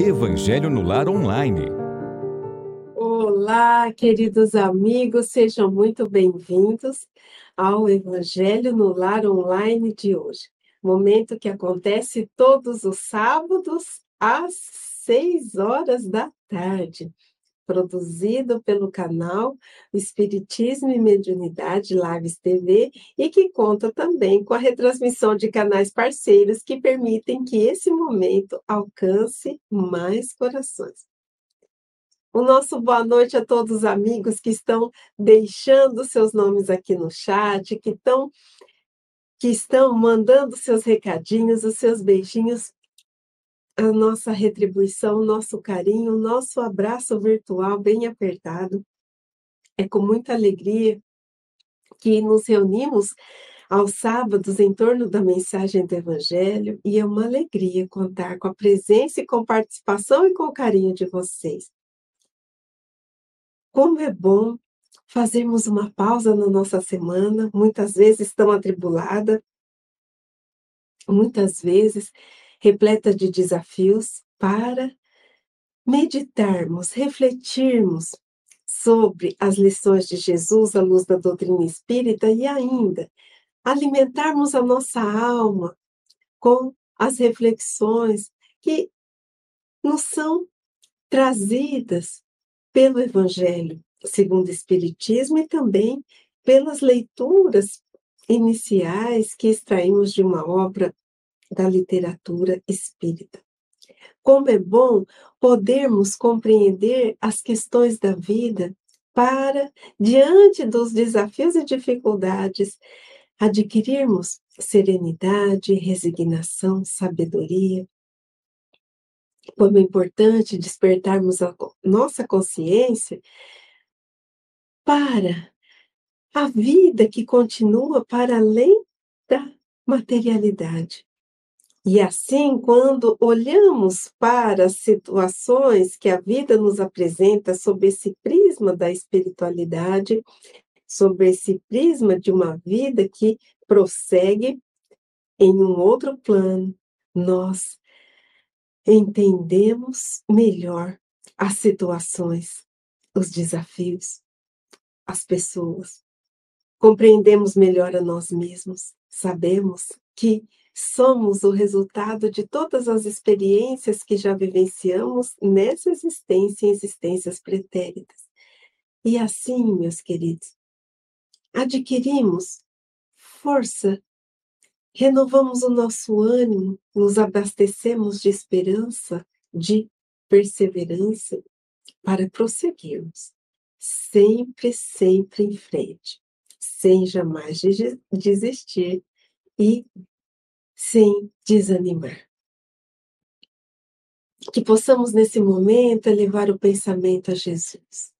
Evangelho no Lar Online. Olá, queridos amigos, sejam muito bem-vindos ao Evangelho no Lar Online de hoje. Momento que acontece todos os sábados às seis horas da tarde produzido pelo canal Espiritismo e Mediunidade Lives TV e que conta também com a retransmissão de canais parceiros que permitem que esse momento alcance mais corações. O nosso boa noite a todos os amigos que estão deixando seus nomes aqui no chat, que estão que estão mandando seus recadinhos, os seus beijinhos a nossa retribuição, nosso carinho, nosso abraço virtual bem apertado. É com muita alegria que nos reunimos aos sábados em torno da mensagem do Evangelho e é uma alegria contar com a presença e com participação e com o carinho de vocês. Como é bom fazermos uma pausa na nossa semana, muitas vezes tão atribulada, muitas vezes repleta de desafios para meditarmos, refletirmos sobre as lições de Jesus à luz da doutrina espírita e ainda alimentarmos a nossa alma com as reflexões que nos são trazidas pelo Evangelho segundo o Espiritismo e também pelas leituras iniciais que extraímos de uma obra da literatura espírita. Como é bom podermos compreender as questões da vida para, diante dos desafios e dificuldades, adquirirmos serenidade, resignação, sabedoria. Como é importante despertarmos a nossa consciência para a vida que continua para além da materialidade. E assim, quando olhamos para as situações que a vida nos apresenta sob esse prisma da espiritualidade, sob esse prisma de uma vida que prossegue em um outro plano, nós entendemos melhor as situações, os desafios, as pessoas. Compreendemos melhor a nós mesmos. Sabemos que somos o resultado de todas as experiências que já vivenciamos nessa existência e existências pretéritas. E assim, meus queridos, adquirimos força, renovamos o nosso ânimo, nos abastecemos de esperança, de perseverança para prosseguirmos, sempre, sempre em frente, sem jamais desistir e sem desanimar. Que possamos, nesse momento, elevar o pensamento a Jesus,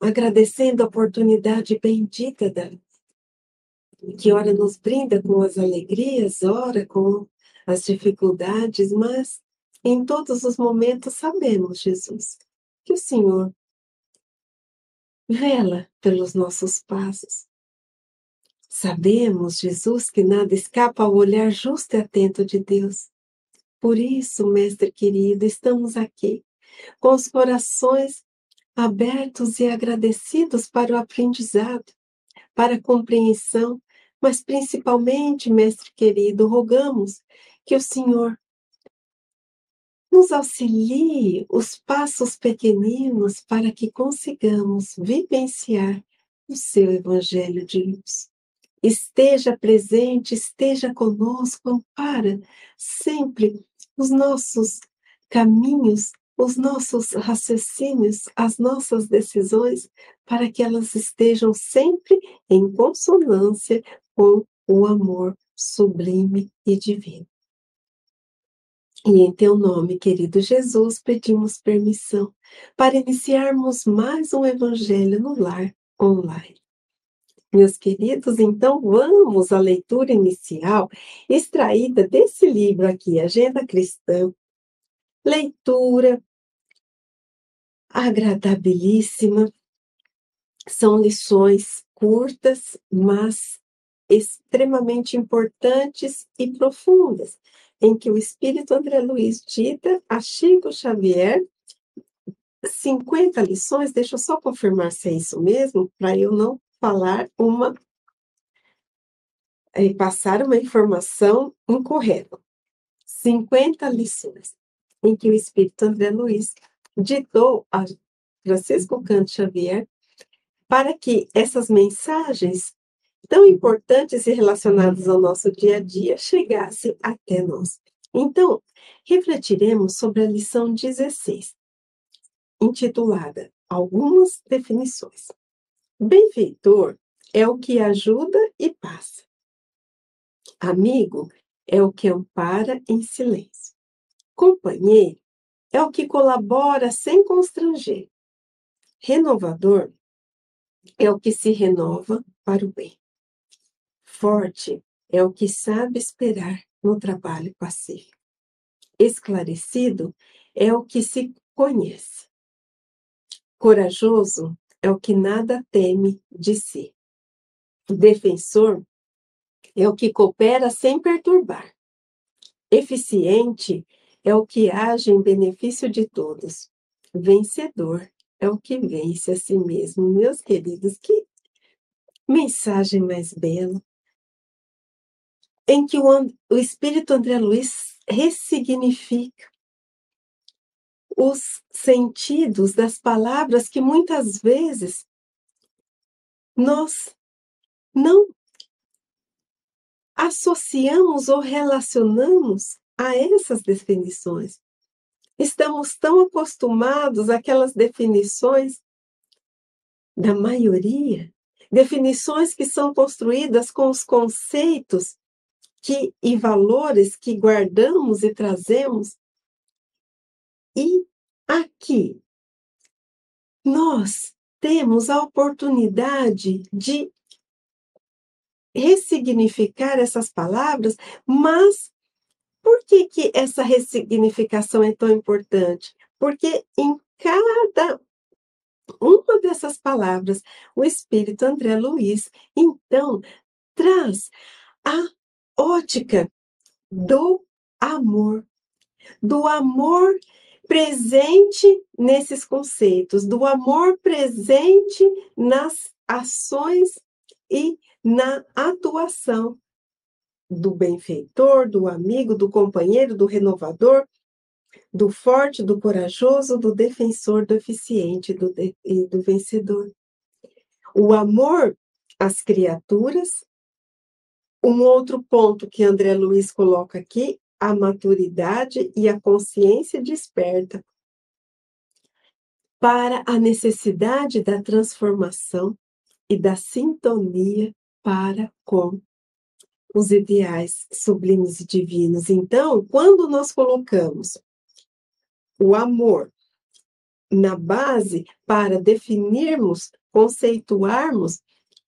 agradecendo a oportunidade bendita da que ora nos brinda com as alegrias, ora com as dificuldades, mas em todos os momentos sabemos, Jesus, que o Senhor vela pelos nossos passos, Sabemos, Jesus, que nada escapa ao olhar justo e atento de Deus. Por isso, mestre querido, estamos aqui, com os corações abertos e agradecidos para o aprendizado, para a compreensão, mas principalmente, mestre querido, rogamos que o Senhor nos auxilie os passos pequeninos para que consigamos vivenciar o seu evangelho de luz esteja presente, esteja conosco, ampara sempre os nossos caminhos, os nossos raciocínios, as nossas decisões, para que elas estejam sempre em consonância com o amor sublime e divino. E em teu nome, querido Jesus, pedimos permissão para iniciarmos mais um Evangelho no Lar online. Meus queridos, então vamos à leitura inicial extraída desse livro aqui, Agenda Cristã. Leitura agradabilíssima. São lições curtas, mas extremamente importantes e profundas. em que o espírito André Luiz dita a Chico Xavier 50 lições, deixa eu só confirmar se é isso mesmo, para eu não falar uma e passar uma informação incorreta. 50 lições em que o espírito André Luiz ditou a Francisco Canto Xavier para que essas mensagens tão importantes e relacionadas ao nosso dia a dia chegassem até nós. Então, refletiremos sobre a lição 16, intitulada Algumas definições. Benfeitor é o que ajuda e passa. Amigo é o que ampara em silêncio. Companheiro é o que colabora sem constranger. Renovador é o que se renova para o bem. Forte é o que sabe esperar no trabalho pacífico. Esclarecido é o que se conhece. Corajoso é o que nada teme de si. Defensor é o que coopera sem perturbar. Eficiente é o que age em benefício de todos. Vencedor é o que vence a si mesmo. Meus queridos, que mensagem mais bela. Em que o, o Espírito André Luiz ressignifica os sentidos das palavras que muitas vezes nós não associamos ou relacionamos a essas definições. Estamos tão acostumados àquelas definições da maioria, definições que são construídas com os conceitos que, e valores que guardamos e trazemos. E aqui nós temos a oportunidade de ressignificar essas palavras, mas por que, que essa ressignificação é tão importante? Porque em cada uma dessas palavras, o Espírito André Luiz, então, traz a ótica do amor, do amor presente nesses conceitos, do amor presente nas ações e na atuação do benfeitor, do amigo, do companheiro, do renovador, do forte, do corajoso, do defensor, do eficiente do de, e do vencedor. O amor às criaturas. Um outro ponto que André Luiz coloca aqui, a maturidade e a consciência desperta para a necessidade da transformação e da sintonia para com os ideais sublimes e divinos. Então, quando nós colocamos o amor na base para definirmos, conceituarmos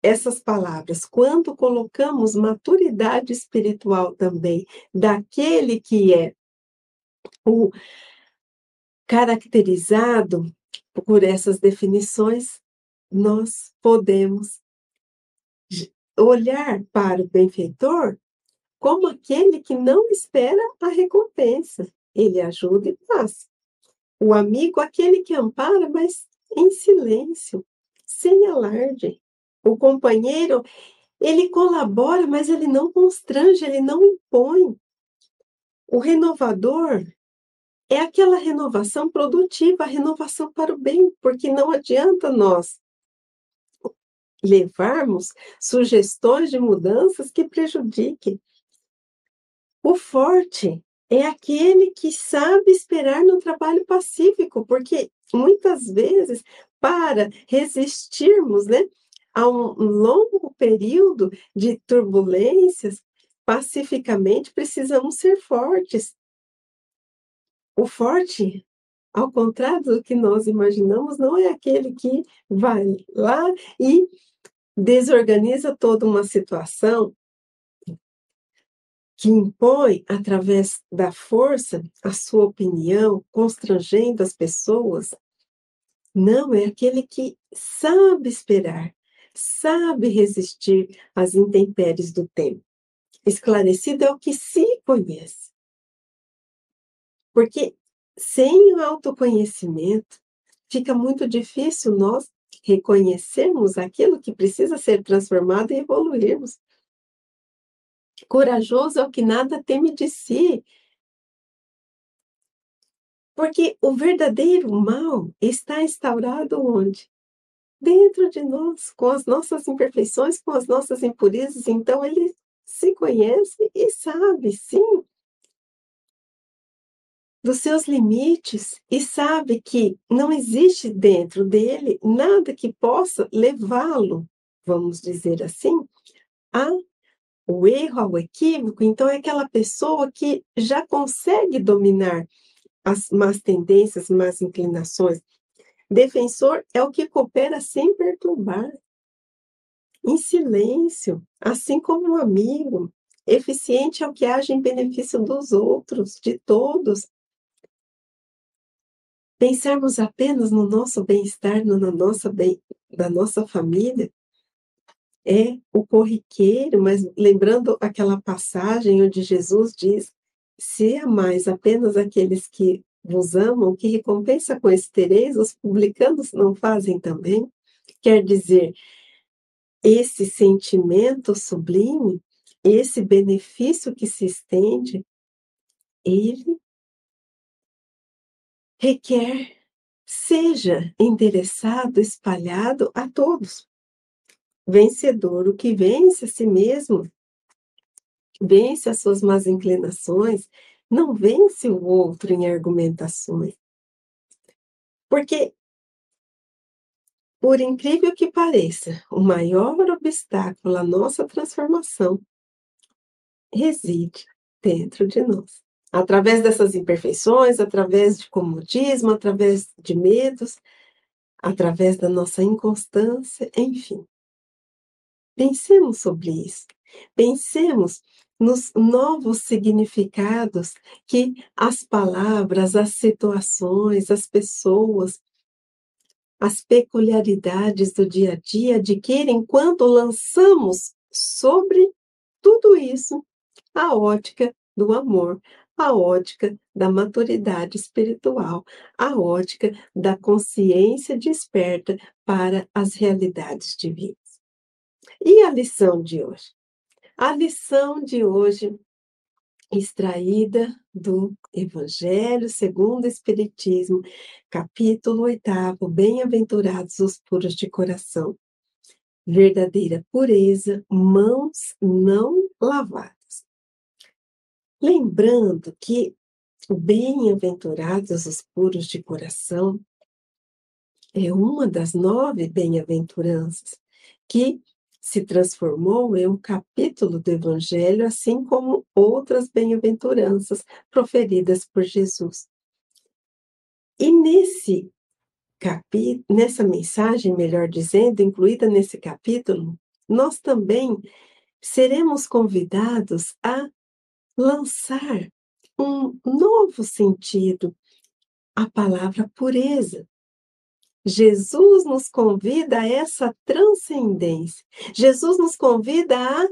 essas palavras, quando colocamos maturidade espiritual também daquele que é o caracterizado por essas definições, nós podemos olhar para o benfeitor como aquele que não espera a recompensa. Ele ajuda e passa. O amigo, aquele que ampara, mas em silêncio, sem alarde. O companheiro, ele colabora, mas ele não constrange, ele não impõe. O renovador é aquela renovação produtiva, a renovação para o bem, porque não adianta nós levarmos sugestões de mudanças que prejudiquem. O forte é aquele que sabe esperar no trabalho pacífico, porque muitas vezes, para resistirmos né, a um longo período de turbulências, pacificamente precisamos ser fortes. O forte, ao contrário do que nós imaginamos, não é aquele que vai lá e desorganiza toda uma situação que impõe, através da força, a sua opinião, constrangendo as pessoas. Não, é aquele que sabe esperar, sabe resistir às intempéries do tempo. Esclarecido é o que se conhece. Porque sem o autoconhecimento, fica muito difícil nós reconhecermos aquilo que precisa ser transformado e evoluirmos. Corajoso é o que nada teme de si. Porque o verdadeiro mal está instaurado onde? Dentro de nós, com as nossas imperfeições, com as nossas impurezas. Então, ele se conhece e sabe, sim, dos seus limites e sabe que não existe dentro dele nada que possa levá-lo, vamos dizer assim, a o erro, ao equívoco. Então é aquela pessoa que já consegue dominar as más tendências, más inclinações. Defensor é o que coopera sem perturbar, em silêncio, assim como um amigo. Eficiente é o que age em benefício dos outros, de todos, pensarmos apenas no nosso bem-estar, na nossa bem, da nossa família, é o corriqueiro, mas lembrando aquela passagem onde Jesus diz: se amais apenas aqueles que vos amam, que recompensa com esse tereis, os publicanos não fazem também? Quer dizer, esse sentimento sublime, esse benefício que se estende, ele requer seja endereçado, espalhado a todos. Vencedor, o que vence a si mesmo, vence as suas más inclinações, não vence o outro em argumentações. Porque, por incrível que pareça, o maior obstáculo à nossa transformação reside dentro de nós através dessas imperfeições, através de comodismo, através de medos, através da nossa inconstância, enfim. Pensemos sobre isso. Pensemos nos novos significados que as palavras, as situações, as pessoas, as peculiaridades do dia a dia adquirem quando lançamos sobre tudo isso a ótica do amor, a ótica da maturidade espiritual, a ótica da consciência desperta para as realidades divinas. E a lição de hoje? A lição de hoje, extraída do Evangelho segundo o Espiritismo, capítulo 8, Bem-aventurados os puros de coração. Verdadeira pureza, mãos não lavadas. Lembrando que bem-aventurados os puros de coração é uma das nove bem-aventuranças que se transformou em um capítulo do Evangelho, assim como outras bem-aventuranças proferidas por Jesus. E nesse capítulo, nessa mensagem, melhor dizendo, incluída nesse capítulo, nós também seremos convidados a lançar um novo sentido à palavra pureza. Jesus nos convida a essa transcendência. Jesus nos convida a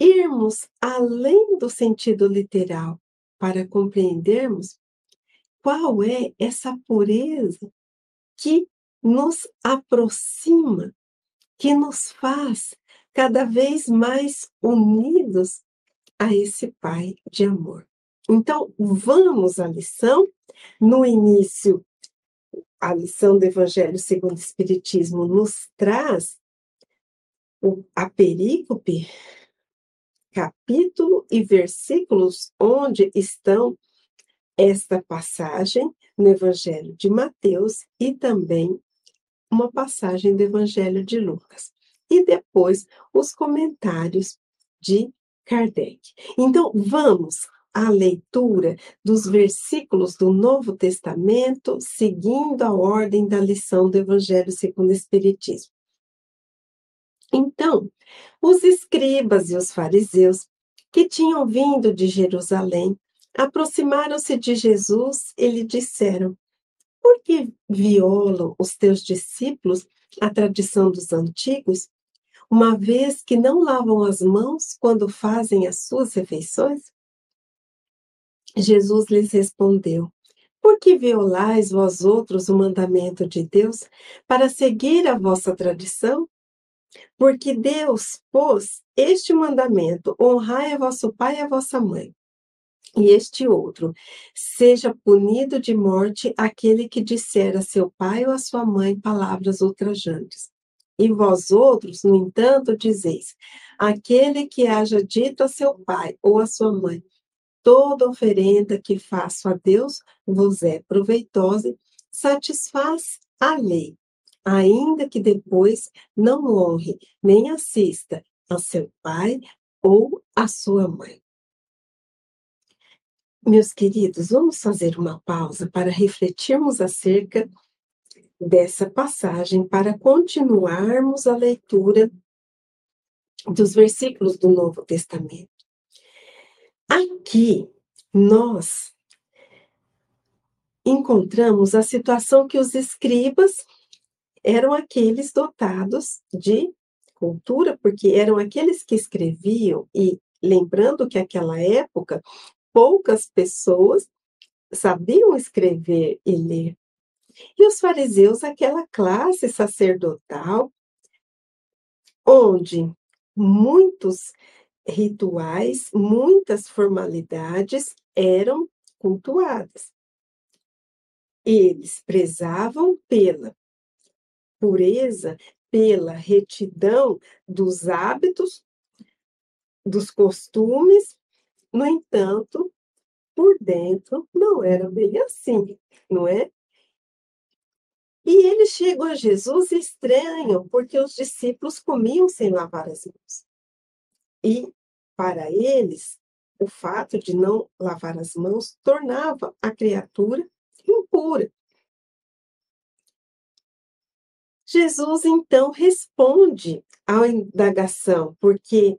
irmos além do sentido literal para compreendermos qual é essa pureza que nos aproxima, que nos faz cada vez mais unidos a esse Pai de amor. Então, vamos à lição. No início, a lição do Evangelho segundo o Espiritismo nos traz a perícope, capítulo e versículos onde estão esta passagem no Evangelho de Mateus e também uma passagem do Evangelho de Lucas. E depois os comentários de Kardec. Então, vamos à leitura dos versículos do Novo Testamento, seguindo a ordem da lição do Evangelho segundo o Espiritismo. Então, os escribas e os fariseus, que tinham vindo de Jerusalém, aproximaram-se de Jesus e lhe disseram: Por que violam os teus discípulos a tradição dos antigos? uma vez que não lavam as mãos quando fazem as suas refeições? Jesus lhes respondeu: Por que violais vós outros o mandamento de Deus para seguir a vossa tradição? Porque Deus pôs este mandamento: honrai a vosso pai e a vossa mãe. E este outro, seja punido de morte aquele que disser a seu pai ou a sua mãe palavras ultrajantes. E vós outros, no entanto, dizeis: aquele que haja dito a seu pai ou a sua mãe, toda oferenda que faço a Deus vos é proveitosa, satisfaz a lei, ainda que depois não honre nem assista a seu pai ou a sua mãe. Meus queridos, vamos fazer uma pausa para refletirmos acerca dessa passagem, para continuarmos a leitura dos versículos do Novo Testamento. Aqui, nós encontramos a situação que os escribas eram aqueles dotados de cultura, porque eram aqueles que escreviam, e lembrando que aquela época poucas pessoas sabiam escrever e ler. E os fariseus, aquela classe sacerdotal, onde muitos rituais, muitas formalidades eram cultuadas. Eles prezavam pela pureza, pela retidão dos hábitos, dos costumes no entanto, por dentro não era bem assim, não é? E eles chegam a Jesus e estranham, porque os discípulos comiam sem lavar as mãos. E, para eles, o fato de não lavar as mãos tornava a criatura impura. Jesus então responde à indagação, porque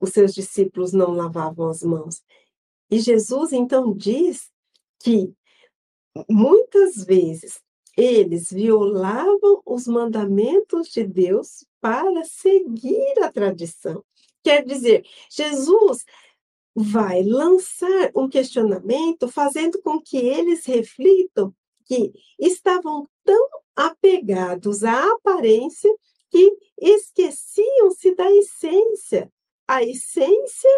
os seus discípulos não lavavam as mãos. E Jesus então diz que muitas vezes eles violavam os mandamentos de Deus para seguir a tradição. Quer dizer, Jesus vai lançar um questionamento fazendo com que eles reflitam que estavam tão apegados à aparência que esqueciam-se da essência a essência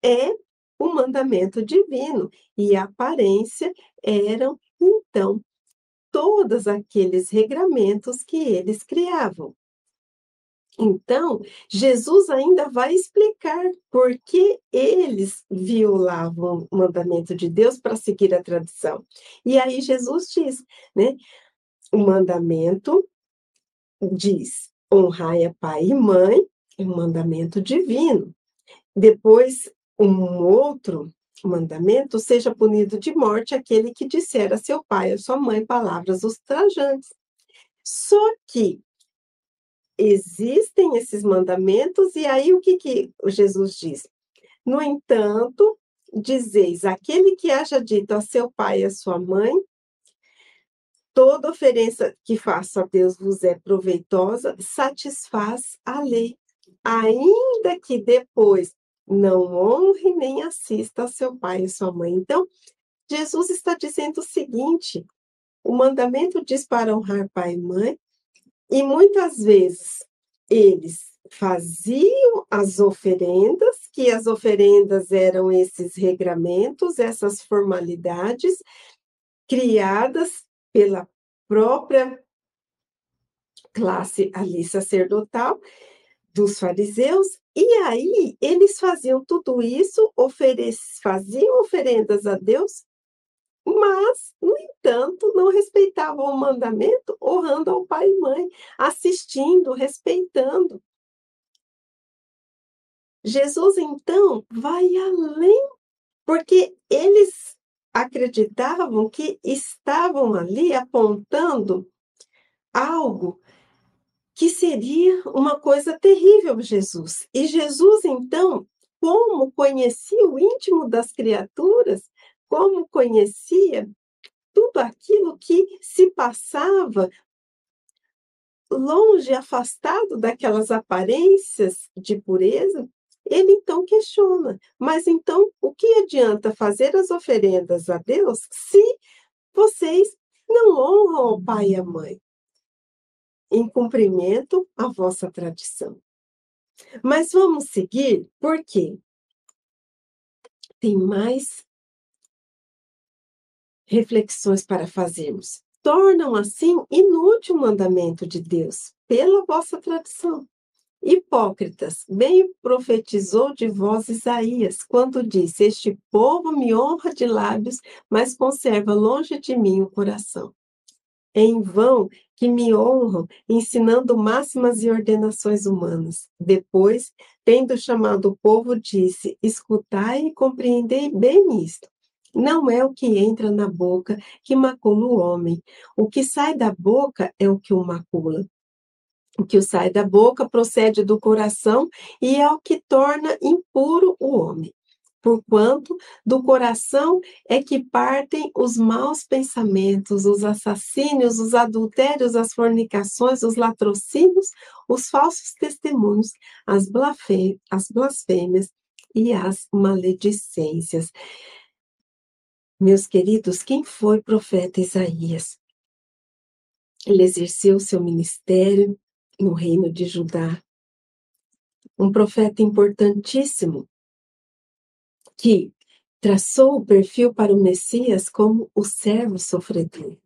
é o mandamento divino e a aparência eram, então, todos aqueles regramentos que eles criavam. Então, Jesus ainda vai explicar por que eles violavam o mandamento de Deus para seguir a tradição. E aí Jesus diz, né? O mandamento diz: honrai a pai e mãe, é um mandamento divino. Depois, um outro mandamento, seja punido de morte aquele que disser a seu pai ou sua mãe palavras ultrajantes. Só que existem esses mandamentos, e aí o que, que Jesus diz? No entanto, dizeis: aquele que haja dito a seu pai e a sua mãe, toda oferença que faça a Deus vos é proveitosa, satisfaz a lei ainda que depois não honre nem assista a seu pai e sua mãe. Então, Jesus está dizendo o seguinte: o mandamento diz para honrar pai e mãe, e muitas vezes eles faziam as oferendas, que as oferendas eram esses regramentos, essas formalidades criadas pela própria classe ali sacerdotal, dos fariseus, e aí eles faziam tudo isso, faziam oferendas a Deus, mas, no entanto, não respeitavam o mandamento, honrando ao pai e mãe, assistindo, respeitando. Jesus, então, vai além, porque eles acreditavam que estavam ali apontando algo que seria uma coisa terrível Jesus. E Jesus, então, como conhecia o íntimo das criaturas, como conhecia tudo aquilo que se passava longe, afastado daquelas aparências de pureza, ele então questiona: mas então o que adianta fazer as oferendas a Deus se vocês não honram o pai e a mãe? Em cumprimento à vossa tradição. Mas vamos seguir, porque tem mais reflexões para fazermos. Tornam assim inútil o mandamento de Deus pela vossa tradição. Hipócritas, bem profetizou de vós Isaías, quando disse: Este povo me honra de lábios, mas conserva longe de mim o coração. É em vão que me honram, ensinando máximas e ordenações humanas. Depois, tendo chamado o povo, disse: Escutai e compreendei bem isto. Não é o que entra na boca que macula o homem. O que sai da boca é o que o macula. O que sai da boca procede do coração e é o que torna impuro o homem. Porquanto do coração é que partem os maus pensamentos, os assassínios, os adultérios, as fornicações, os latrocínios, os falsos testemunhos, as, as blasfêmias e as maledicências. Meus queridos, quem foi profeta Isaías? Ele exerceu seu ministério no reino de Judá. Um profeta importantíssimo que traçou o perfil para o Messias como o servo sofredor.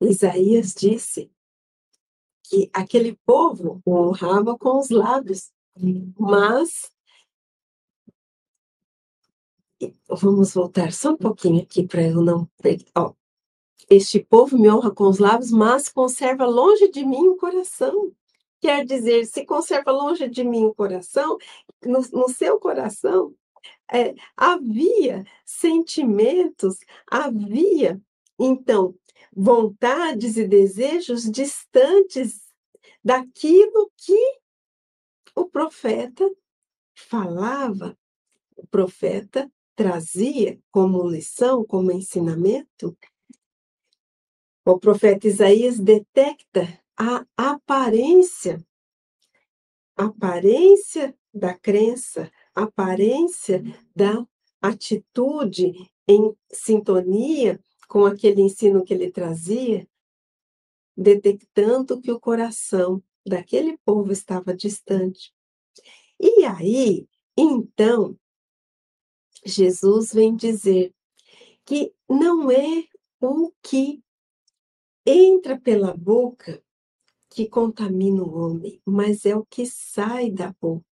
Isaías disse que aquele povo o honrava com os lábios, mas vamos voltar só um pouquinho aqui para eu não ó, este povo me honra com os lábios, mas conserva longe de mim o coração. Quer dizer, se conserva longe de mim o coração, no, no seu coração é, havia sentimentos, havia, então, vontades e desejos distantes daquilo que o profeta falava, o profeta trazia como lição, como ensinamento. O profeta Isaías detecta a aparência, aparência da crença, aparência da atitude em sintonia com aquele ensino que ele trazia, detectando que o coração daquele povo estava distante. E aí, então, Jesus vem dizer que não é o que entra pela boca que contamina o homem, mas é o que sai da boca.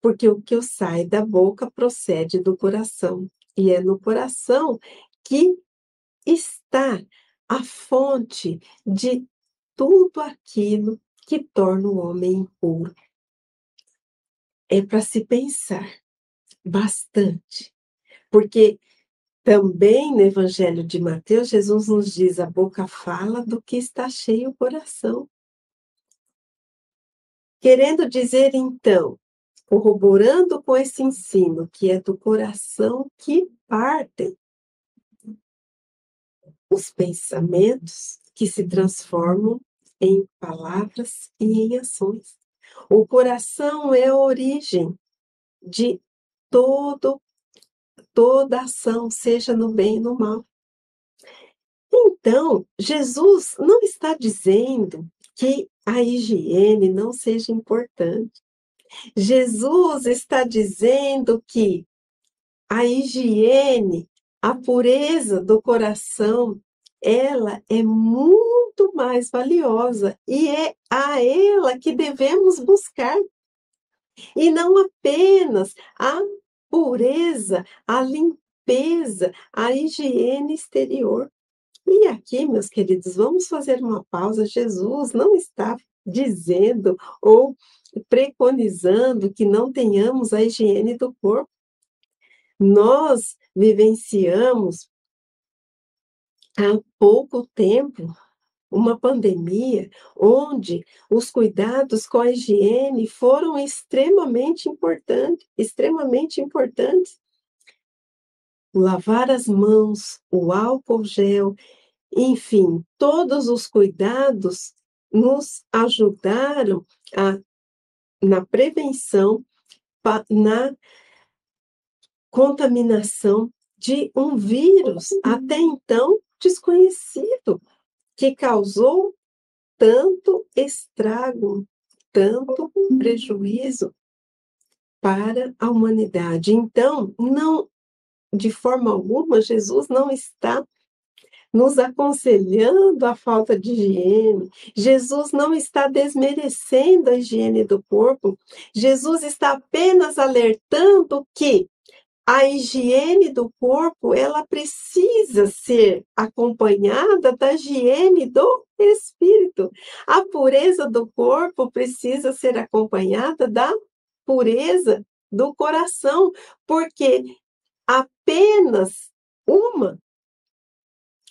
Porque o que sai da boca procede do coração, e é no coração que está a fonte de tudo aquilo que torna o homem impuro. É para se pensar bastante, porque também no Evangelho de Mateus, Jesus nos diz: a boca fala do que está cheio o coração. Querendo dizer, então, corroborando com esse ensino, que é do coração que partem os pensamentos que se transformam em palavras e em ações. O coração é a origem de todo toda ação, seja no bem e no mal. Então, Jesus não está dizendo que a higiene não seja importante. Jesus está dizendo que a higiene, a pureza do coração, ela é muito mais valiosa e é a ela que devemos buscar. E não apenas a pureza, a limpeza, a higiene exterior. E aqui, meus queridos, vamos fazer uma pausa. Jesus não está dizendo ou preconizando que não tenhamos a higiene do corpo. Nós vivenciamos há pouco tempo uma pandemia onde os cuidados com a higiene foram extremamente importantes, extremamente importantes. Lavar as mãos, o álcool gel, enfim, todos os cuidados nos ajudaram a, na prevenção na contaminação de um vírus até então desconhecido, que causou tanto estrago, tanto prejuízo para a humanidade. Então, não de forma alguma Jesus não está nos aconselhando a falta de higiene. Jesus não está desmerecendo a higiene do corpo. Jesus está apenas alertando que a higiene do corpo, ela precisa ser acompanhada da higiene do espírito. A pureza do corpo precisa ser acompanhada da pureza do coração, porque apenas uma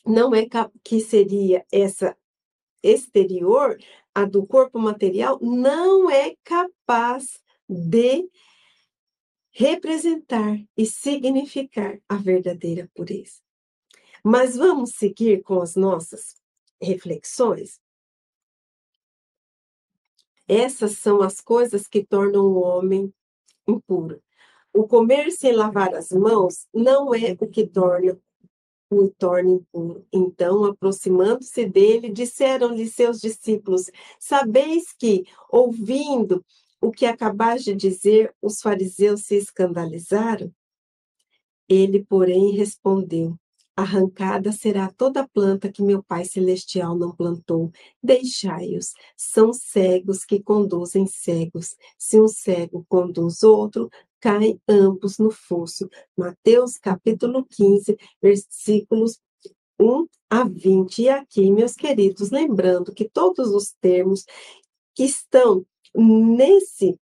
não é que seria essa exterior, a do corpo material, não é capaz de representar e significar a verdadeira pureza. Mas vamos seguir com as nossas reflexões? Essas são as coisas que tornam o homem impuro. O comer sem lavar as mãos não é o que torna o torna impuro. Então, aproximando-se dele, disseram-lhe seus discípulos: Sabeis que, ouvindo o que acabais de dizer, os fariseus se escandalizaram? Ele, porém, respondeu: Arrancada será toda planta que meu Pai Celestial não plantou. Deixai-os. São cegos que conduzem cegos. Se um cego conduz outro, caem ambos no fosso. Mateus capítulo 15, versículos 1 a 20. E aqui, meus queridos, lembrando que todos os termos que estão nesse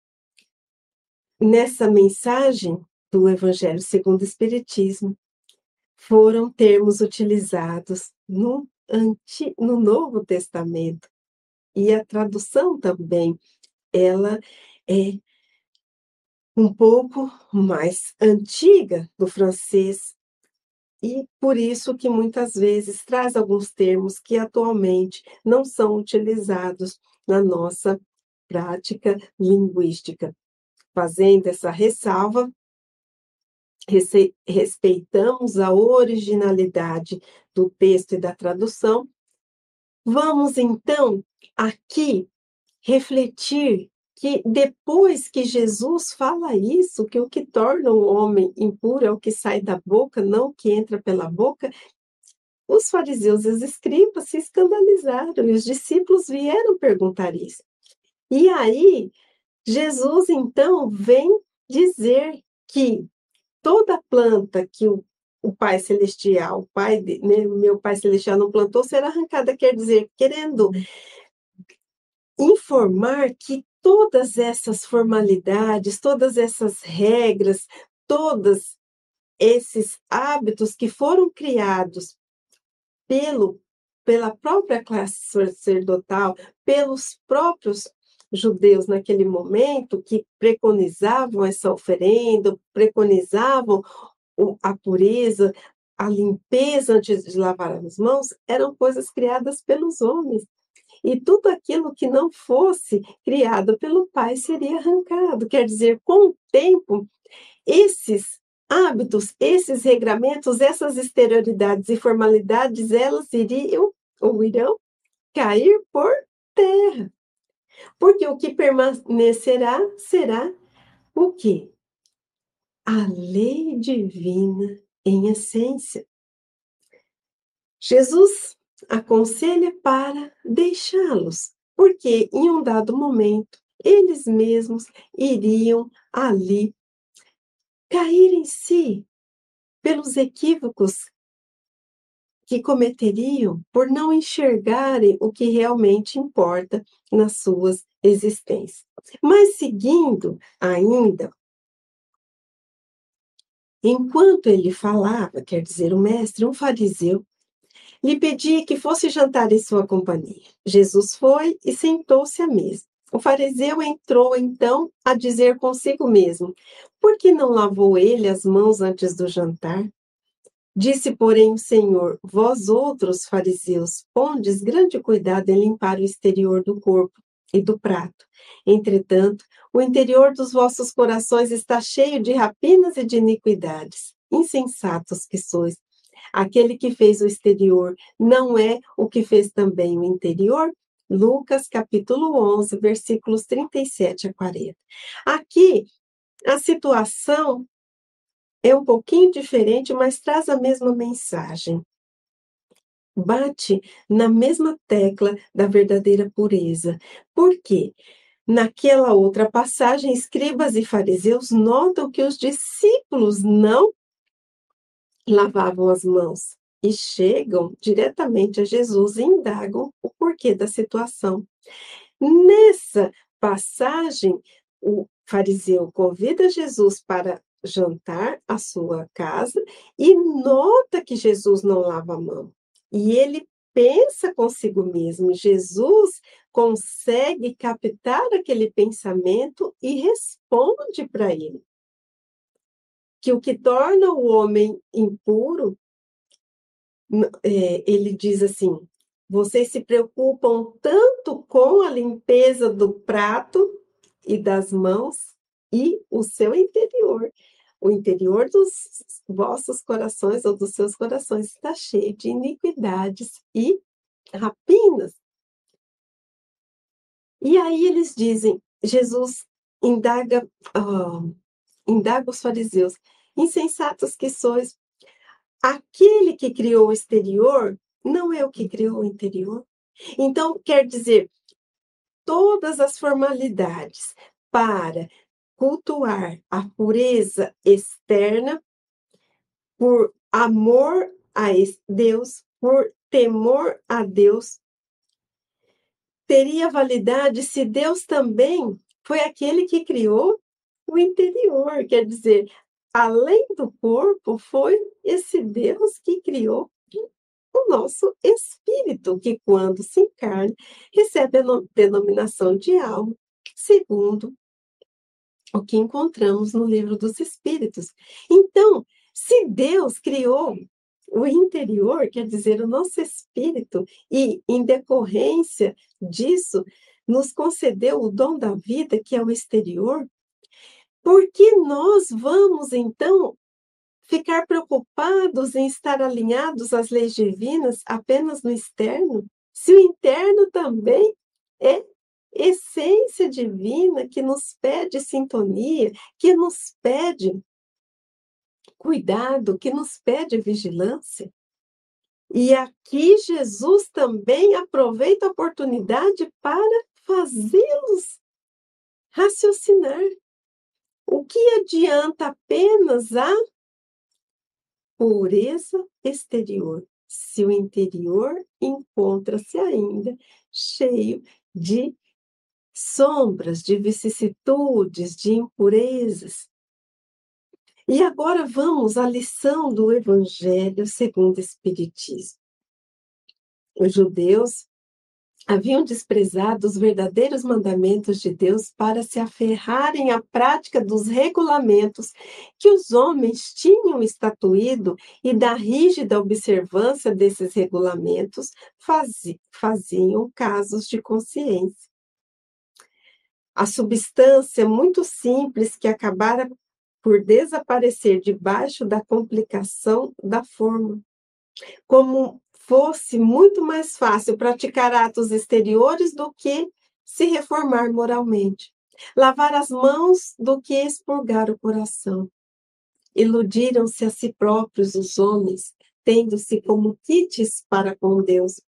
nessa mensagem do Evangelho segundo o Espiritismo foram termos utilizados no, anti, no Novo Testamento. E a tradução também, ela é um pouco mais antiga do francês e por isso que muitas vezes traz alguns termos que atualmente não são utilizados na nossa prática linguística. Fazendo essa ressalva, respeitamos a originalidade do texto e da tradução. Vamos então aqui refletir que depois que Jesus fala isso, que o que torna o homem impuro é o que sai da boca, não o que entra pela boca, os fariseus e os escribas se escandalizaram e os discípulos vieram perguntar isso. E aí, Jesus então vem dizer que toda planta que o, o Pai Celestial, o Pai, né, meu Pai Celestial não plantou, será arrancada, quer dizer, querendo informar que todas essas formalidades, todas essas regras, todos esses hábitos que foram criados pelo pela própria classe sacerdotal, pelos próprios judeus naquele momento que preconizavam essa oferenda, preconizavam a pureza, a limpeza antes de lavar as mãos, eram coisas criadas pelos homens. E tudo aquilo que não fosse criado pelo Pai seria arrancado. Quer dizer, com o tempo, esses hábitos, esses regramentos, essas exterioridades e formalidades, elas iriam ou irão cair por terra. Porque o que permanecerá será o quê? A lei divina em essência. Jesus aconselha para deixá-los, porque em um dado momento eles mesmos iriam ali cair em si pelos equívocos que cometeriam por não enxergarem o que realmente importa nas suas existências. Mas seguindo ainda, enquanto ele falava, quer dizer, o mestre, um fariseu, lhe pedia que fosse jantar em sua companhia. Jesus foi e sentou-se à mesa. O fariseu entrou então a dizer consigo mesmo: Por que não lavou ele as mãos antes do jantar? Disse, porém, o Senhor: Vós outros, fariseus, pondes grande cuidado em limpar o exterior do corpo e do prato. Entretanto, O interior dos vossos corações está cheio de rapinas e de iniquidades. Insensatos que sois. Aquele que fez o exterior não é o que fez também o interior? Lucas capítulo 11, versículos 37 a 40. Aqui, a situação é um pouquinho diferente, mas traz a mesma mensagem. Bate na mesma tecla da verdadeira pureza. Por quê? Naquela outra passagem, escribas e fariseus notam que os discípulos não lavavam as mãos e chegam diretamente a Jesus e indagam o porquê da situação. Nessa passagem, o fariseu convida Jesus para jantar à sua casa e nota que Jesus não lava a mão. E ele pensa consigo mesmo. Jesus consegue captar aquele pensamento e responde para ele que o que torna o homem impuro, é, ele diz assim: vocês se preocupam tanto com a limpeza do prato e das mãos e o seu interior. O interior dos vossos corações ou dos seus corações está cheio de iniquidades e rapinas. E aí eles dizem, Jesus indaga, oh, indaga os fariseus, insensatos que sois, aquele que criou o exterior não é o que criou o interior. Então, quer dizer, todas as formalidades para cultuar a pureza externa por amor a Deus, por temor a Deus, teria validade se Deus também foi aquele que criou o interior, quer dizer, além do corpo, foi esse Deus que criou o nosso espírito, que quando se encarna, recebe a denominação de alma, segundo o que encontramos no livro dos Espíritos. Então, se Deus criou o interior, quer dizer, o nosso espírito, e em decorrência disso, nos concedeu o dom da vida, que é o exterior, por que nós vamos, então, ficar preocupados em estar alinhados às leis divinas apenas no externo, se o interno também é essência divina que nos pede sintonia, que nos pede cuidado, que nos pede vigilância? E aqui Jesus também aproveita a oportunidade para fazê-los raciocinar o que adianta apenas a pureza exterior, se o interior encontra-se ainda cheio de sombras, de vicissitudes, de impurezas? E agora vamos à lição do Evangelho segundo o Espiritismo. Os judeus haviam desprezado os verdadeiros mandamentos de Deus para se aferrarem à prática dos regulamentos que os homens tinham estatuído e da rígida observância desses regulamentos faziam casos de consciência. A substância muito simples que acabara por desaparecer debaixo da complicação da forma. Como fosse muito mais fácil praticar atos exteriores do que se reformar moralmente, lavar as mãos do que expurgar o coração. Iludiram-se a si próprios os homens, tendo-se como kits para com Deus,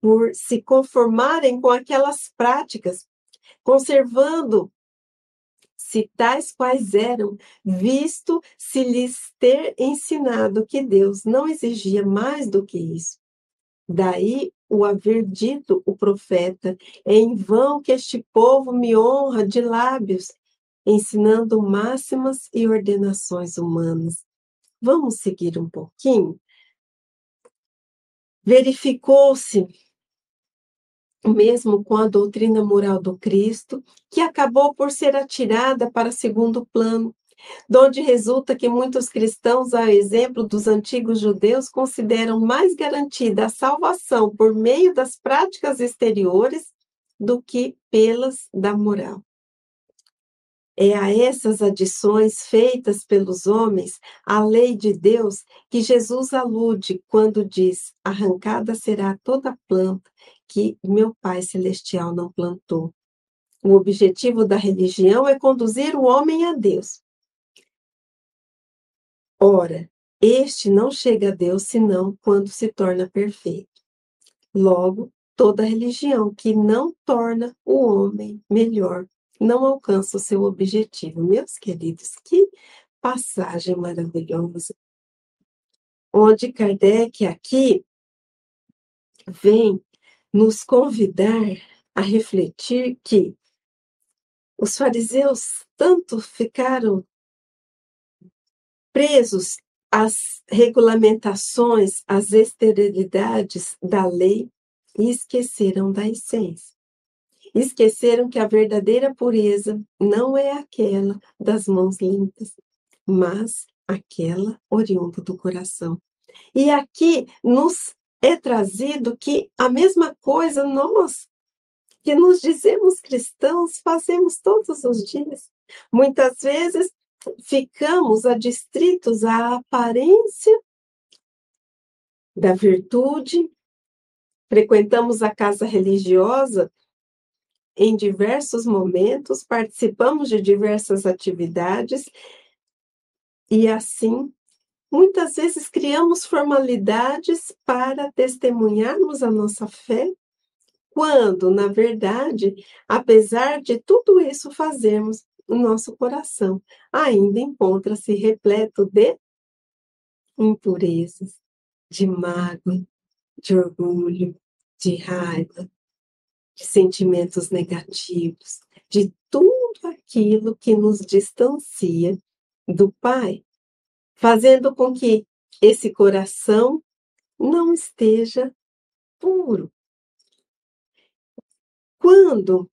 por se conformarem com aquelas práticas, conservando se tais quais eram, visto se lhes ter ensinado que Deus não exigia mais do que isso. Daí o haver dito o profeta: é em vão que este povo me honra de lábios, ensinando máximas e ordenações humanas. Vamos seguir um pouquinho? Verificou-se, mesmo com a doutrina moral do Cristo, que acabou por ser atirada para segundo plano, donde resulta que muitos cristãos, a exemplo dos antigos judeus, consideram mais garantida a salvação por meio das práticas exteriores do que pelas da moral. É a essas adições feitas pelos homens à lei de Deus que Jesus alude quando diz: arrancada será toda planta que meu Pai Celestial não plantou. O objetivo da religião é conduzir o homem a Deus. Ora, este não chega a Deus senão quando se torna perfeito. Logo, toda religião que não torna o homem melhor não alcança o seu objetivo. Meus queridos, que passagem maravilhosa. Onde Kardec aqui vem nos convidar a refletir que os fariseus tanto ficaram presos às regulamentações, às esterilidades da lei e esqueceram da essência. Esqueceram que a verdadeira pureza não é aquela das mãos limpas, mas aquela oriunda do coração. E aqui nos é trazido que a mesma coisa nós, que nos dizemos cristãos, fazemos todos os dias. Muitas vezes ficamos adstritos à aparência da virtude, frequentamos a casa religiosa em diversos momentos, participamos de diversas atividades e assim muitas vezes criamos formalidades para testemunharmos a nossa fé, quando, na verdade, apesar de tudo isso fazermos, o nosso coração ainda encontra-se repleto de impurezas, de mágoa, de orgulho, de raiva, de sentimentos negativos, de tudo aquilo que nos distancia do Pai, fazendo com que esse coração não esteja puro. Quando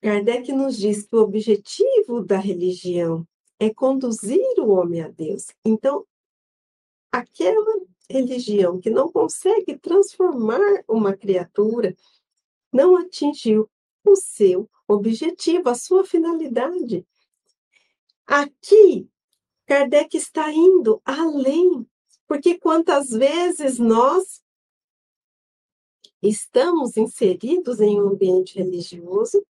Kardec nos diz que o objetivo da religião é conduzir o homem a Deus. Então, aquela religião que não consegue transformar uma criatura não atingiu o seu objetivo, a sua finalidade. Aqui, Kardec está indo além, porque quantas vezes nós estamos inseridos em um ambiente religioso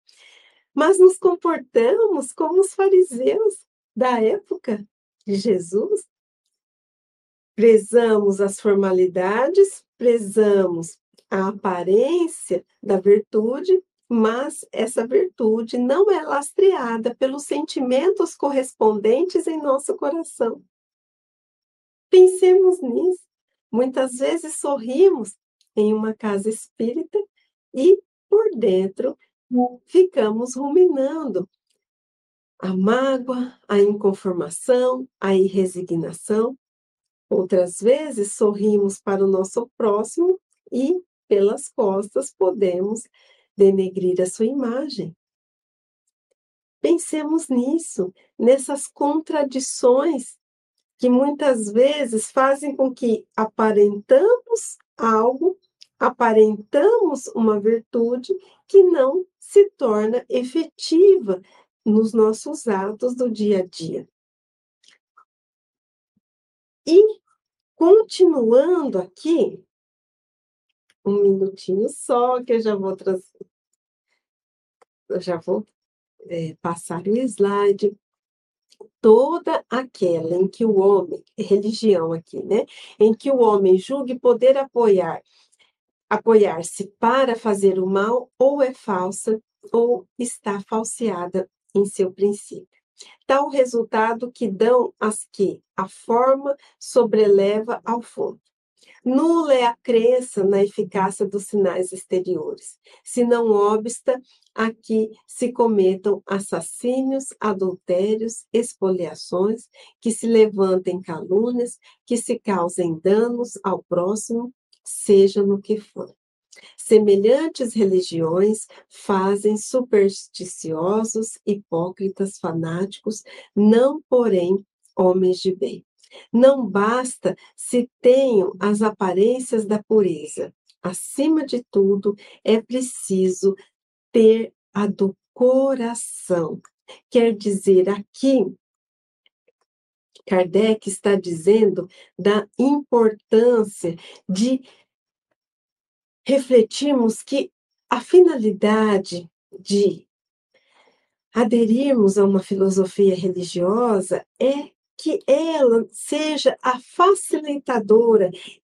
mas nos comportamos como os fariseus da época de Jesus. Prezamos as formalidades, prezamos a aparência da virtude, mas essa virtude não é lastreada pelos sentimentos correspondentes em nosso coração. Pensemos nisso. Muitas vezes sorrimos em uma casa espírita e por dentro ficamos ruminando a mágoa, a inconformação, a irresignação. Outras vezes sorrimos para o nosso próximo e, pelas costas, podemos denegrir a sua imagem. Pensemos nisso, nessas contradições que muitas vezes fazem com que aparentamos algo, aparentamos uma virtude que não se torna efetiva nos nossos atos do dia a dia. E, continuando aqui, um minutinho só, que eu já vou trazer, eu já vou é, passar o slide. Toda aquela em que o homem, religião aqui, né? Em que o homem julgue poder apoiar apoiar-se para fazer o mal ou é falsa ou está falseada em seu princípio. Tal resultado que dão as que a forma sobreleva ao fundo. Nula é a crença na eficácia dos sinais exteriores, se não obsta a que se cometam assassínios, adultérios, expoliações, que se levantem calúnias, que se causem danos ao próximo, seja no que for. Semelhantes religiões fazem supersticiosos, hipócritas, fanáticos, não, porém, homens de bem. Não basta se tenham as aparências da pureza. Acima de tudo, é preciso ter a do coração. Quer dizer, aqui, Kardec está dizendo da importância de refletirmos que a finalidade de aderirmos a uma filosofia religiosa é que ela seja a facilitadora,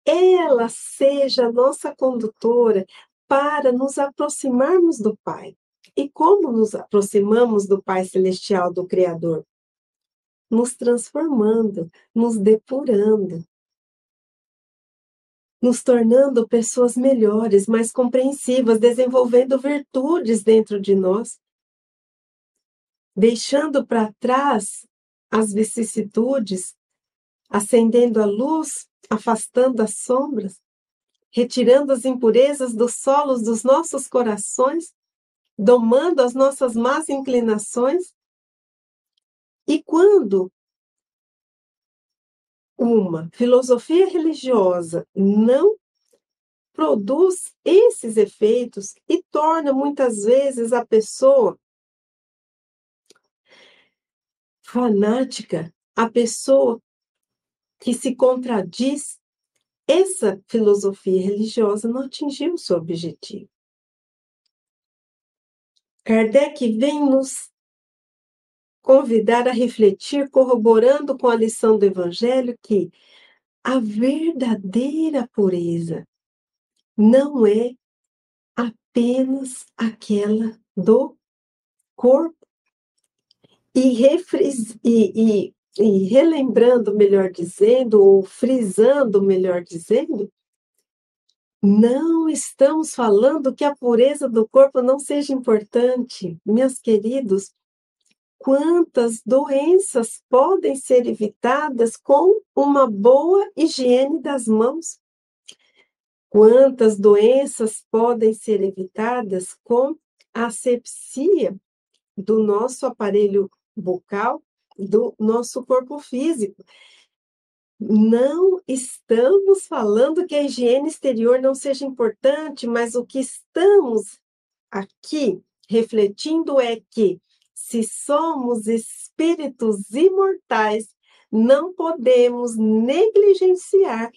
ela seja a nossa condutora para nos aproximarmos do Pai. E como nos aproximamos do Pai Celestial, do Criador? Nos transformando, nos depurando, nos tornando pessoas melhores, mais compreensivas, desenvolvendo virtudes dentro de nós, deixando para trás as vicissitudes, acendendo a luz, afastando as sombras, retirando as impurezas dos solos dos nossos corações, domando as nossas más inclinações. E quando uma filosofia religiosa não produz esses efeitos e torna muitas vezes a pessoa fanática, a pessoa que se contradiz, essa filosofia religiosa não atingiu o seu objetivo. Kardec vem nos convidar a refletir, corroborando com a lição do Evangelho, que a verdadeira pureza não é apenas aquela do corpo e, refris, e, e, e relembrando, melhor dizendo, ou frisando, melhor dizendo, não estamos falando que a pureza do corpo não seja importante. Meus queridos, quantas doenças podem ser evitadas com uma boa higiene das mãos? Quantas doenças podem ser evitadas com asepsia do nosso aparelho bucal do nosso corpo físico. Não estamos falando que a higiene exterior não seja importante, mas o que estamos aqui refletindo é que, se somos espíritos imortais, não podemos negligenciar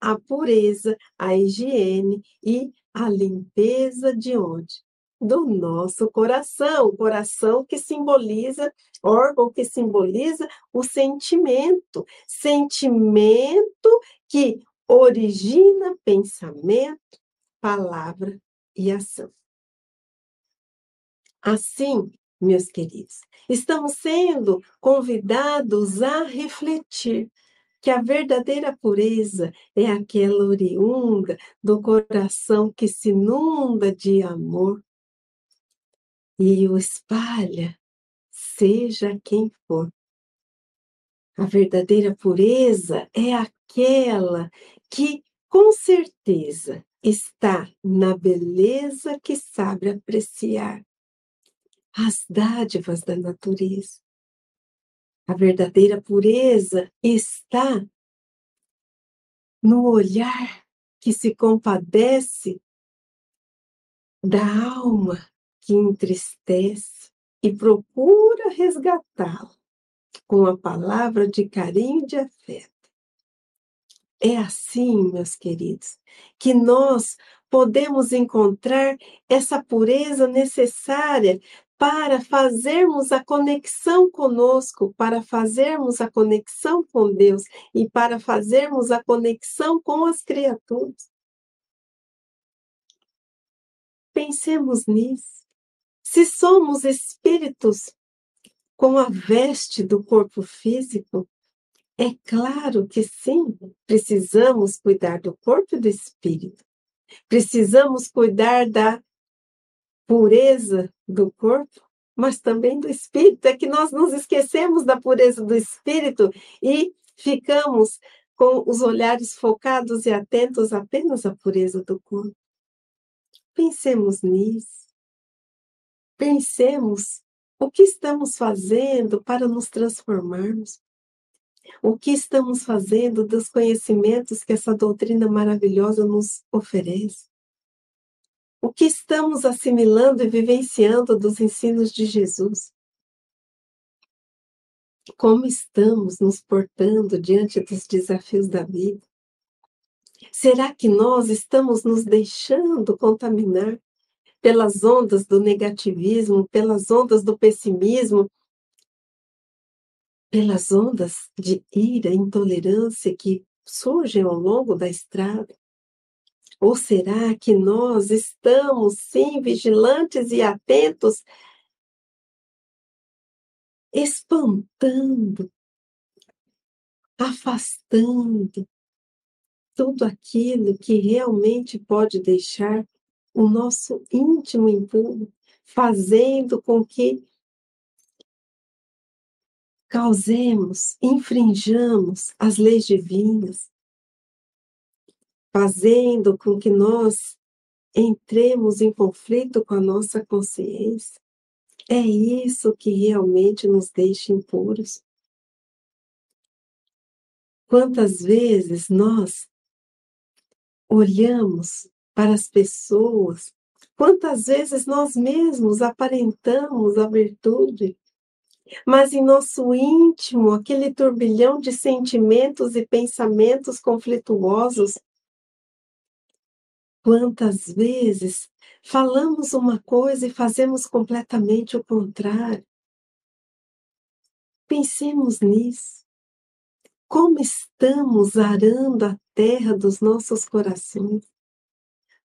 a pureza, a higiene e a limpeza de onde? Do nosso coração, coração que simboliza, órgão que simboliza o sentimento, sentimento que origina pensamento, palavra e ação. Assim, meus queridos, estamos sendo convidados a refletir que a verdadeira pureza é aquela oriunda do coração que se inunda de amor, e o espalha, seja quem for. A verdadeira pureza é aquela que, com certeza, está na beleza que sabe apreciar as dádivas da natureza. A verdadeira pureza está no olhar que se compadece da alma que entristece e procura resgatá-lo com a palavra de carinho e de afeto. É assim, meus queridos, que nós podemos encontrar essa pureza necessária para fazermos a conexão conosco, para fazermos a conexão com Deus e para fazermos a conexão com as criaturas. Pensemos nisso. Se somos espíritos com a veste do corpo físico, é claro que sim, precisamos cuidar do corpo e do espírito. Precisamos cuidar da pureza do corpo, mas também do espírito. É que nós nos esquecemos da pureza do espírito e ficamos com os olhares focados e atentos apenas à pureza do corpo. Pensemos nisso. Pensemos o que estamos fazendo para nos transformarmos. O que estamos fazendo dos conhecimentos que essa doutrina maravilhosa nos oferece? O que estamos assimilando e vivenciando dos ensinos de Jesus? Como estamos nos portando diante dos desafios da vida? Será que nós estamos nos deixando contaminar pelas ondas do negativismo, pelas ondas do pessimismo, pelas ondas de ira, intolerância que surgem ao longo da estrada? Ou será que nós estamos sim vigilantes e atentos, espantando, afastando tudo aquilo que realmente pode deixar o nosso íntimo impuro, fazendo com que causemos, infrinjamos as leis divinas, fazendo com que nós entremos em conflito com a nossa consciência. É isso que realmente nos deixa impuros. Quantas vezes nós olhamos para as pessoas, quantas vezes nós mesmos aparentamos a virtude, mas em nosso íntimo, aquele turbilhão de sentimentos e pensamentos conflituosos, quantas vezes falamos uma coisa e fazemos completamente o contrário. Pensemos nisso. Como estamos arando a terra dos nossos corações?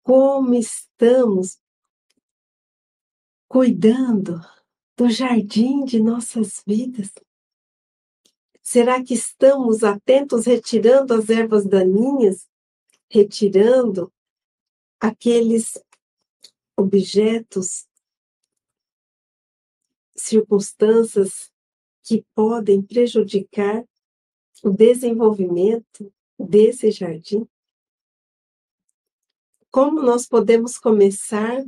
Como estamos cuidando do jardim de nossas vidas? Será que estamos atentos retirando as ervas daninhas, retirando aqueles objetos, circunstâncias que podem prejudicar o desenvolvimento desse jardim? Como nós podemos começar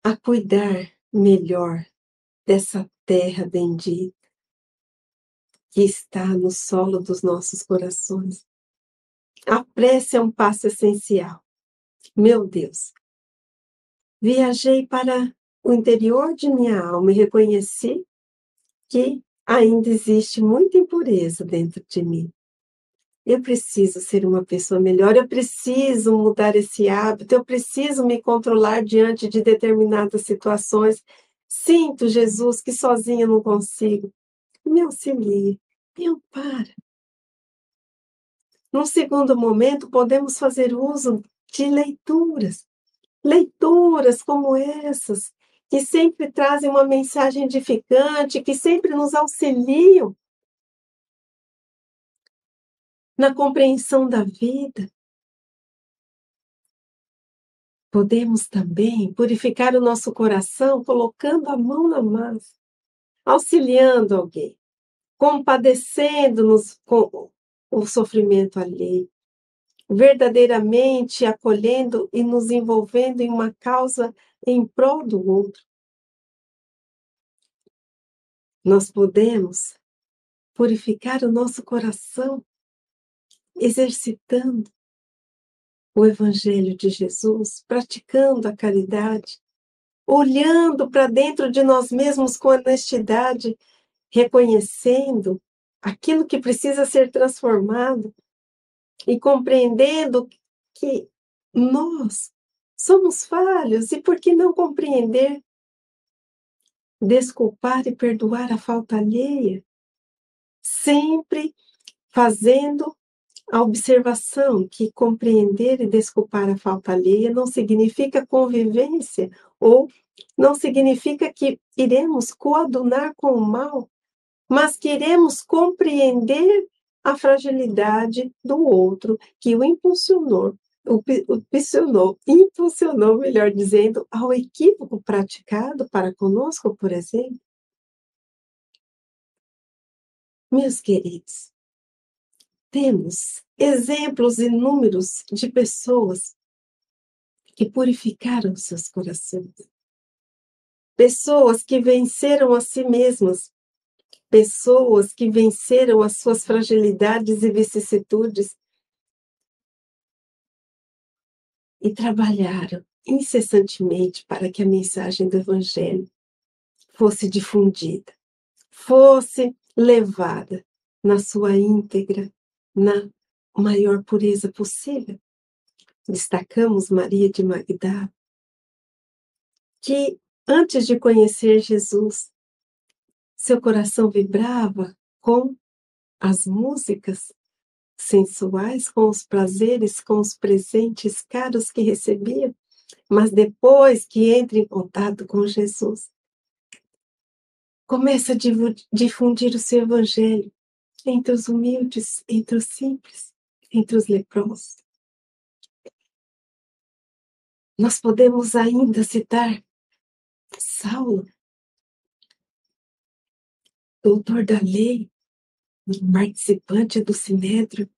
a cuidar melhor dessa terra bendita que está no solo dos nossos corações. A prece é um passo essencial. Meu Deus, viajei para o interior de minha alma e reconheci que ainda existe muita impureza dentro de mim. Eu preciso ser uma pessoa melhor, eu preciso mudar esse hábito, eu preciso me controlar diante de determinadas situações. Sinto, Jesus, que sozinha não consigo. Me auxilie, me ampara. Num segundo momento, podemos fazer uso de leituras. Leituras como essas, que sempre trazem uma mensagem edificante, que sempre nos auxiliam na compreensão da vida. Podemos também purificar o nosso coração colocando a mão na massa, auxiliando alguém, compadecendo-nos com o sofrimento alheio, verdadeiramente acolhendo e nos envolvendo em uma causa em prol do outro. Nós podemos purificar o nosso coração exercitando o Evangelho de Jesus, praticando a caridade, olhando para dentro de nós mesmos com honestidade, reconhecendo aquilo que precisa ser transformado e compreendendo que nós somos falhos e por que não compreender, desculpar e perdoar a falta alheia, sempre fazendo a observação que compreender e desculpar a falta alheia não significa convivência ou não significa que iremos coadunar com o mal, mas queremos compreender a fragilidade do outro que o impulsionou, o impulsionou, impulsionou, melhor dizendo, ao equívoco praticado para conosco, por exemplo. Meus queridos, temos exemplos inúmeros de pessoas que purificaram seus corações. Pessoas que venceram a si mesmas, pessoas que venceram as suas fragilidades e vicissitudes e trabalharam incessantemente para que a mensagem do Evangelho fosse difundida, fosse levada na sua íntegra, na maior pureza possível. Destacamos Maria de Magdala, que antes de conhecer Jesus, seu coração vibrava com as músicas sensuais, com os prazeres, com os presentes caros que recebia, mas depois que entra em contato com Jesus, começa a difundir o seu evangelho entre os humildes, entre os simples, entre os leprosos. Nós podemos ainda citar Saulo, doutor da lei, participante do Sinédrio,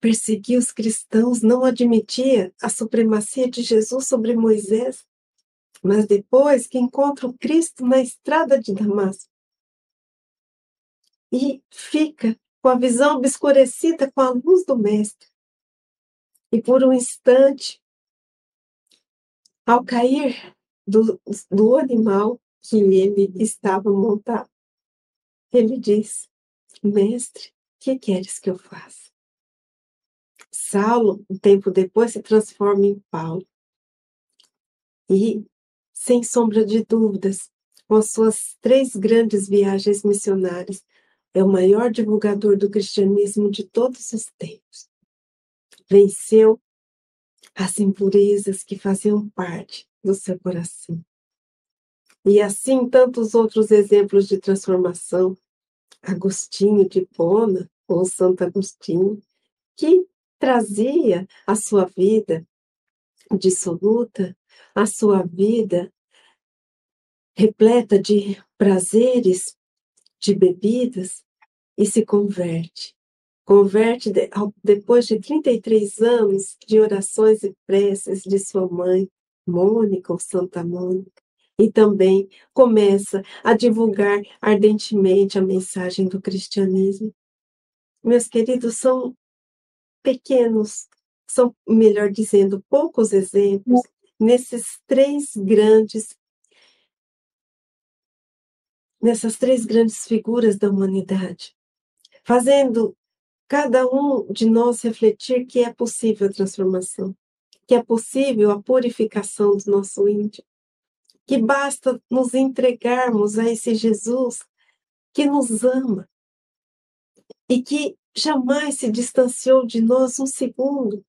perseguia os cristãos, não admitia a supremacia de Jesus sobre Moisés, mas depois que encontra o Cristo na estrada de Damasco e fica com a visão obscurecida com a luz do Mestre, e por um instante, ao cair do, do animal que ele estava montado, ele diz: Mestre, que queres que eu faça? Saulo, um tempo depois, se transforma em Paulo. E, sem sombra de dúvidas, com as suas três grandes viagens missionárias, é o maior divulgador do cristianismo de todos os tempos. Venceu as impurezas que faziam parte do seu coração. E assim tantos outros exemplos de transformação, Agostinho de Pona, ou Santo Agostinho, que trazia a sua vida dissoluta, a sua vida repleta de prazeres, de bebidas, e se converte. Converte de, depois de 33 anos de orações e preces de sua mãe, Mônica ou Santa Mônica, e também começa a divulgar ardentemente a mensagem do cristianismo. Meus queridos, são pequenos, são, melhor dizendo, poucos exemplos nesses três grandes nessas três grandes figuras da humanidade, fazendo cada um de nós refletir que é possível a transformação, que é possível a purificação do nosso íntimo, que basta nos entregarmos a esse Jesus que nos ama e que jamais se distanciou de nós um segundo,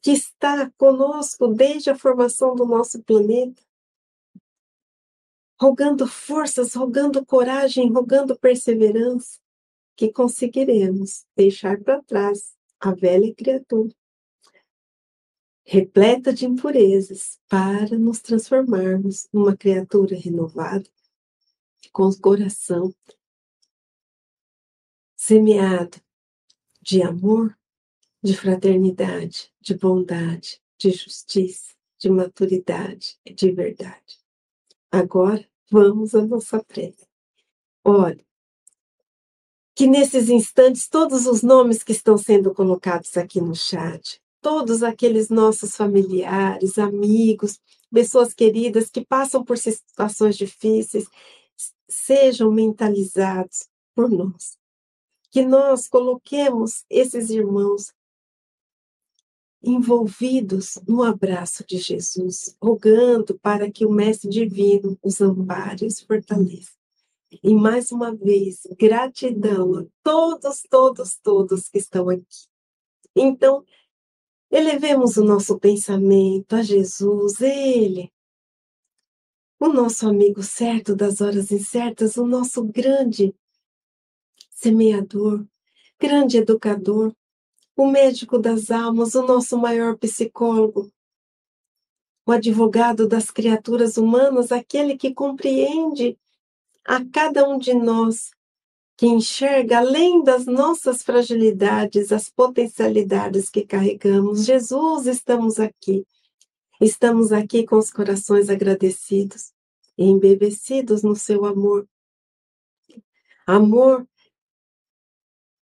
que está conosco desde a formação do nosso planeta, rogando forças, rogando coragem, rogando perseverança, que conseguiremos deixar para trás a velha criatura repleta de impurezas, para nos transformarmos numa criatura renovada, com o coração semeado de amor, de fraternidade, de bondade, de justiça, de maturidade e de verdade. Agora, vamos à nossa prece. Olha, que nesses instantes todos os nomes que estão sendo colocados aqui no chat, todos aqueles nossos familiares, amigos, pessoas queridas que passam por situações difíceis, sejam mentalizados por nós. Que nós coloquemos esses irmãos envolvidos no abraço de Jesus, rogando para que o Mestre Divino os ampare e os fortaleça. E mais uma vez, gratidão a todos, todos, todos que estão aqui. Então, Elevemos o nosso pensamento a Jesus, Ele, o nosso amigo certo das horas incertas, o nosso grande semeador, grande educador, o médico das almas, o nosso maior psicólogo, o advogado das criaturas humanas, aquele que compreende a cada um de nós que enxerga além das nossas fragilidades, as potencialidades que carregamos. Jesus, estamos aqui. Estamos aqui com os corações agradecidos e embebecidos no seu amor. Amor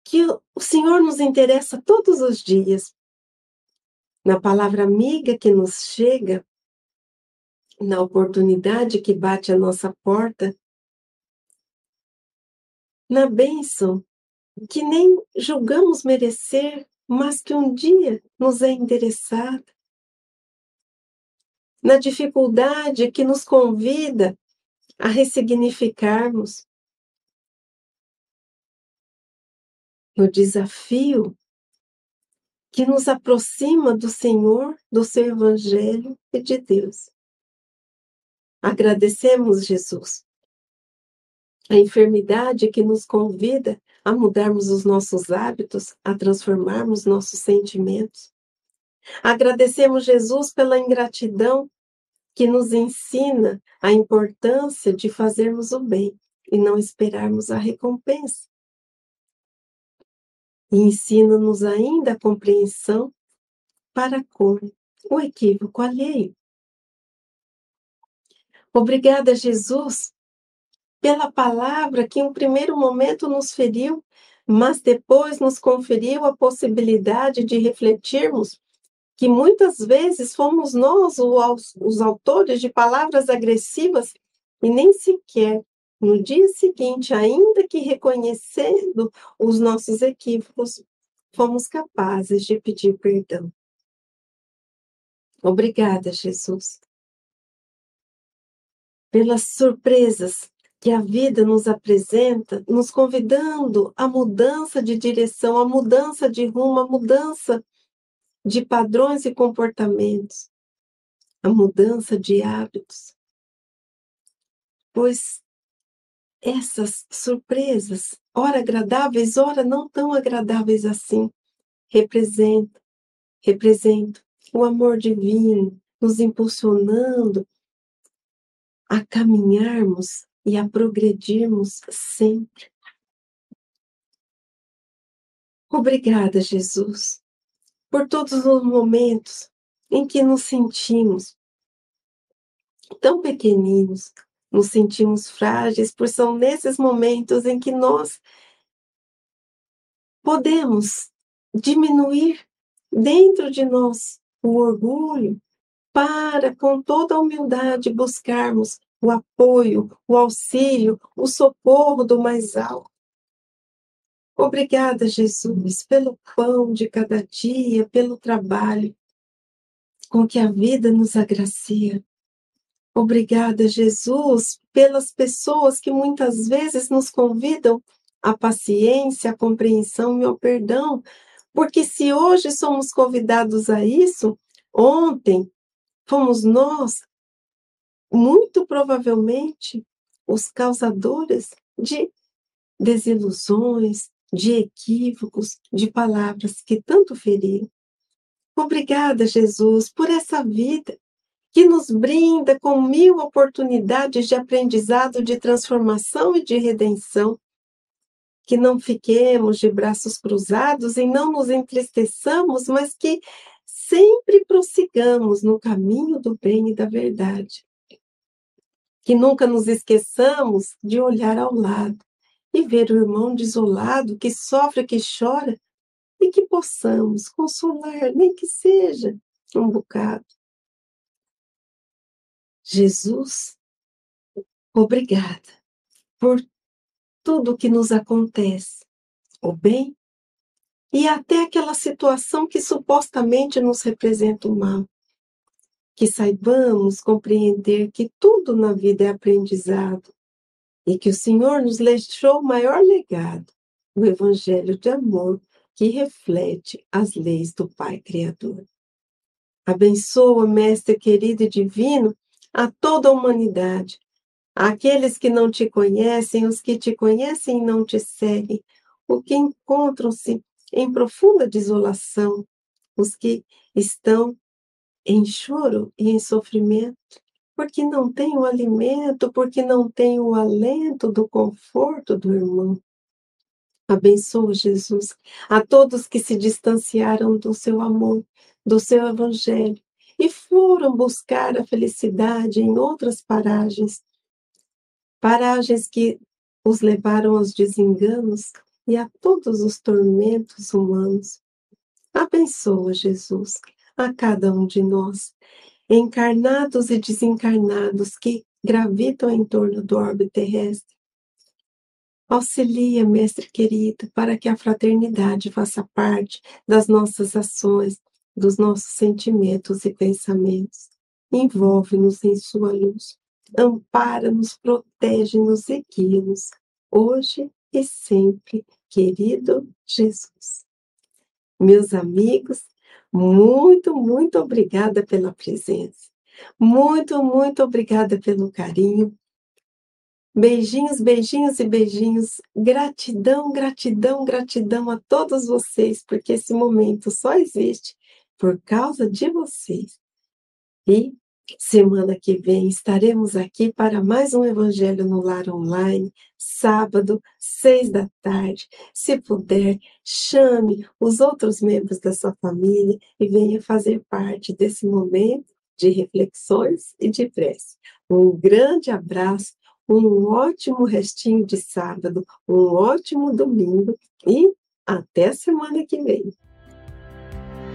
que o Senhor nos interessa todos os dias. Na palavra amiga que nos chega, na oportunidade que bate à nossa porta, na bênção que nem julgamos merecer, mas que um dia nos é endereçada, na dificuldade que nos convida a ressignificarmos, no desafio que nos aproxima do Senhor, do seu Evangelho e de Deus. Agradecemos, Jesus, a enfermidade que nos convida a mudarmos os nossos hábitos, a transformarmos nossos sentimentos. Agradecemos Jesus pela ingratidão que nos ensina a importância de fazermos o bem e não esperarmos a recompensa. E ensina-nos ainda a compreensão para com o equívoco alheio. Obrigada, Jesus, pela palavra que em um primeiro momento nos feriu, mas depois nos conferiu a possibilidade de refletirmos que muitas vezes fomos nós os autores de palavras agressivas e nem sequer no dia seguinte, ainda que reconhecendo os nossos equívocos, fomos capazes de pedir perdão. Obrigada, Jesus, pelas surpresas que a vida nos apresenta, nos convidando à mudança de direção, à mudança de rumo, à mudança de padrões e comportamentos, à mudança de hábitos. Pois essas surpresas, ora agradáveis, ora não tão agradáveis assim, representam, representam o amor divino nos impulsionando a caminharmos e a progredirmos sempre. Obrigada, Jesus, por todos os momentos em que nos sentimos tão pequeninos, nos sentimos frágeis, pois são nesses momentos em que nós podemos diminuir dentro de nós o orgulho para, com toda a humildade, buscarmos o apoio, o auxílio, o socorro do mais alto. Obrigada, Jesus, pelo pão de cada dia, pelo trabalho com que a vida nos agracia. Obrigada, Jesus, pelas pessoas que muitas vezes nos convidam à paciência, à compreensão e ao perdão, porque se hoje somos convidados a isso, ontem fomos nós muito provavelmente os causadores de desilusões, de equívocos, de palavras que tanto feriram. Obrigada, Jesus, por essa vida que nos brinda com mil oportunidades de aprendizado, de transformação e de redenção. Que não fiquemos de braços cruzados e não nos entristeçamos, mas que sempre prossigamos no caminho do bem e da verdade que nunca nos esqueçamos de olhar ao lado e ver o irmão desolado que sofre, que chora, e que possamos consolar, nem que seja um bocado. Jesus, obrigada por tudo que nos acontece, o bem e até aquela situação que supostamente nos representa o mal que saibamos compreender que tudo na vida é aprendizado e que o Senhor nos deixou o maior legado, o Evangelho de amor que reflete as leis do Pai Criador. Abençoa, Mestre querido e divino, a toda a humanidade, aqueles que não te conhecem, os que te conhecem e não te seguem, os que encontram-se em profunda desolação, os que estão em choro e em sofrimento, porque não tem o alimento, porque não tem o alento do conforto do irmão. Abençoa, Jesus, a todos que se distanciaram do seu amor, do seu evangelho e foram buscar a felicidade em outras paragens, paragens que os levaram aos desenganos e a todos os tormentos humanos. Abençoa, Jesus, a cada um de nós, encarnados e desencarnados que gravitam em torno do orbe terrestre. Auxilia, Mestre querido, para que a fraternidade faça parte das nossas ações, dos nossos sentimentos e pensamentos. Envolve-nos em Sua luz. Ampara-nos, protege-nos e guia-nos, hoje e sempre, querido Jesus. Meus amigos, muito, muito obrigada pela presença. Muito, muito obrigada pelo carinho. Beijinhos, beijinhos e beijinhos. Gratidão, gratidão, gratidão a todos vocês, porque esse momento só existe por causa de vocês. E semana que vem estaremos aqui para mais um Evangelho no Lar Online, sábado, seis da tarde. Se puder, chame os outros membros da sua família e venha fazer parte desse momento de reflexões e de prece. Um grande abraço, um ótimo restinho de sábado, um ótimo domingo e até semana que vem.